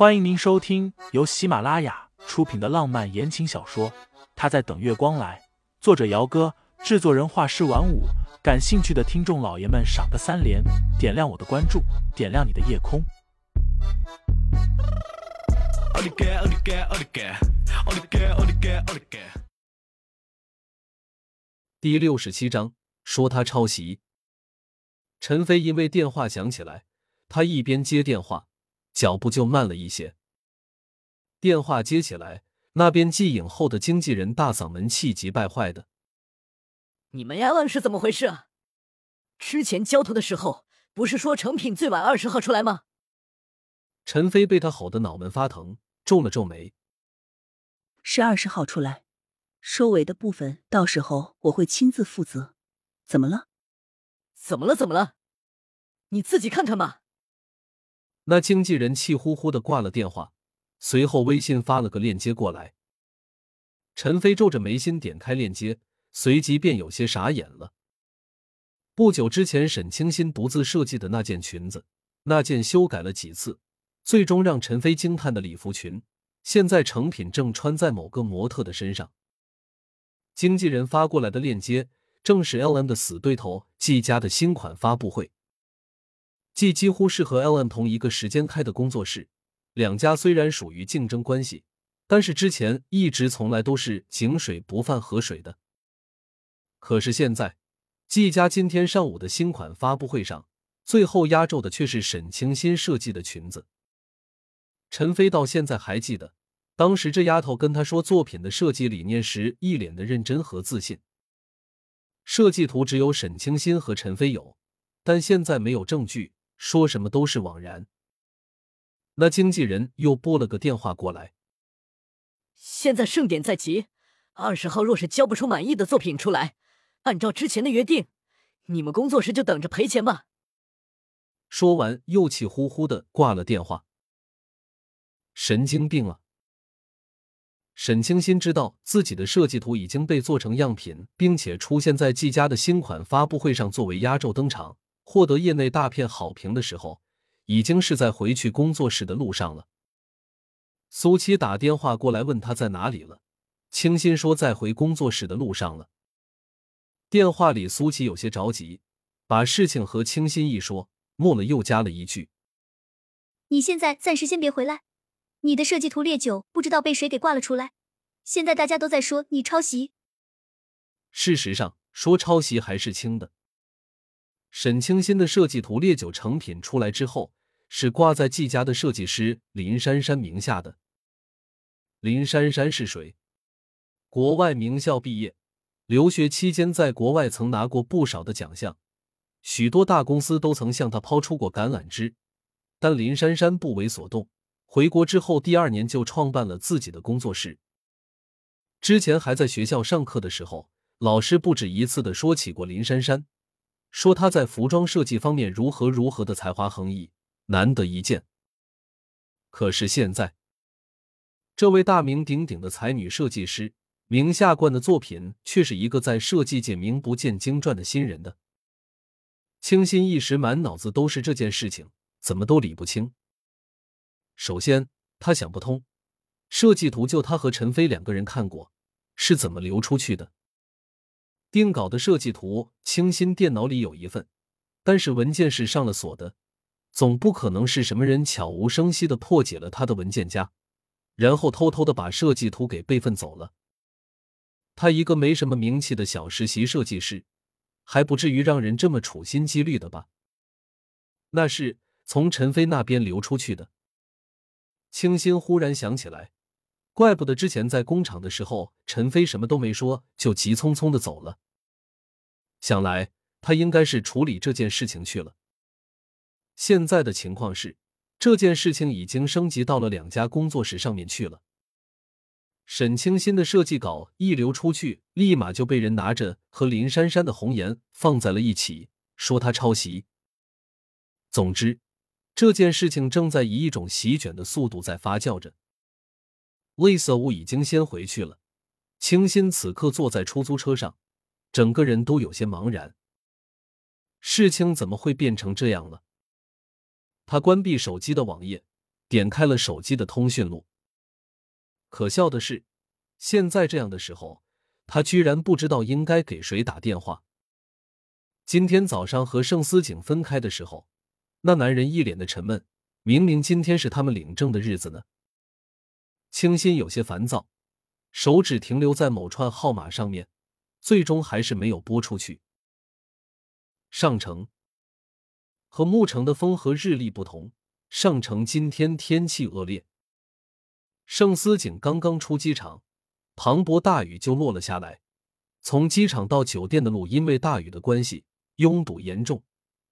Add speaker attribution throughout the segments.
Speaker 1: 欢迎您收听由喜马拉雅出品的浪漫言情小说《他在等月光来》，作者：姚哥，制作人：画师晚舞。感兴趣的听众老爷们，赏个三连，点亮我的关注，点亮你的夜空。
Speaker 2: 第六十七章，说他抄袭。陈飞因为电话响起来，他一边接电话，脚步就慢了一些。电话接起来，那边季影后的经纪人大嗓门气急败坏的：“
Speaker 3: 你们 Allen 是怎么回事啊？之前交图的时候不是说成品最晚二十号出来吗？”
Speaker 2: 陈飞被他吼得脑门发疼，皱了皱眉：“
Speaker 4: 是二十号出来，收尾的部分到时候我会亲自负责。怎么了？”
Speaker 3: 怎么了？怎么了？你自己看看吧。
Speaker 2: 那经纪人气呼呼的挂了电话，随后微信发了个链接过来。陈飞皱着眉心点开链接，随即便有些傻眼了。不久之前，沈清新独自设计的那件裙子，那件修改了几次，最终让陈飞惊叹的礼服裙，现在成品正穿在某个模特的身上。经纪人发过来的链接。正是 L M 的死对头季家的新款发布会。季几乎是和 L M 同一个时间开的工作室，两家虽然属于竞争关系，但是之前一直从来都是井水不犯河水的。可是现在，季家今天上午的新款发布会上，最后压轴的却是沈清新设计的裙子。陈飞到现在还记得，当时这丫头跟他说作品的设计理念时，一脸的认真和自信。设计图只有沈清新和陈飞有，但现在没有证据，说什么都是枉然。那经纪人又拨了个电话过来，
Speaker 3: 现在盛典在即，二十号若是交不出满意的作品出来，按照之前的约定，你们工作室就等着赔钱吧。
Speaker 2: 说完又气呼呼的挂了电话，神经病啊！沈清新知道自己的设计图已经被做成样品，并且出现在季家的新款发布会上作为压轴登场，获得业内大片好评的时候，已经是在回去工作室的路上了。苏七打电话过来问他在哪里了，清新说在回工作室的路上了。电话里苏七有些着急，把事情和清新一说，末了又加了一句：“
Speaker 5: 你现在暂时先别回来。”你的设计图烈酒不知道被谁给挂了出来，现在大家都在说你抄袭。
Speaker 2: 事实上，说抄袭还是轻的。沈清新的设计图烈酒成品出来之后，是挂在季家的设计师林珊珊名下的。林珊珊是谁？国外名校毕业，留学期间在国外曾拿过不少的奖项，许多大公司都曾向他抛出过橄榄枝，但林珊珊不为所动。回国之后，第二年就创办了自己的工作室。之前还在学校上课的时候，老师不止一次的说起过林珊珊，说她在服装设计方面如何如何的才华横溢，难得一见。可是现在，这位大名鼎鼎的才女设计师名下冠的作品，却是一个在设计界名不见经传的新人的。清新一时满脑子都是这件事情，怎么都理不清。首先，他想不通，设计图就他和陈飞两个人看过，是怎么流出去的？定稿的设计图，清新电脑里有一份，但是文件是上了锁的，总不可能是什么人悄无声息的破解了他的文件夹，然后偷偷的把设计图给备份走了。他一个没什么名气的小实习设计师，还不至于让人这么处心积虑的吧？那是从陈飞那边流出去的。清新忽然想起来，怪不得之前在工厂的时候，陈飞什么都没说就急匆匆的走了。想来他应该是处理这件事情去了。现在的情况是，这件事情已经升级到了两家工作室上面去了。沈清新的设计稿一流出去，立马就被人拿着和林珊珊的红颜放在了一起，说他抄袭。总之。这件事情正在以一种席卷的速度在发酵着。魏瑟武已经先回去了，清新此刻坐在出租车上，整个人都有些茫然。事情怎么会变成这样了？他关闭手机的网页，点开了手机的通讯录。可笑的是，现在这样的时候，他居然不知道应该给谁打电话。今天早上和盛思景分开的时候，那男人一脸的沉闷，明明今天是他们领证的日子呢。清新有些烦躁，手指停留在某串号码上面，最终还是没有拨出去。上城和牧城的风和日丽不同，上城今天天气恶劣。盛思景刚刚出机场，磅礴大雨就落了下来。从机场到酒店的路因为大雨的关系拥堵严重，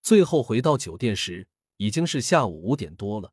Speaker 2: 最后回到酒店时已经是下午五点多了。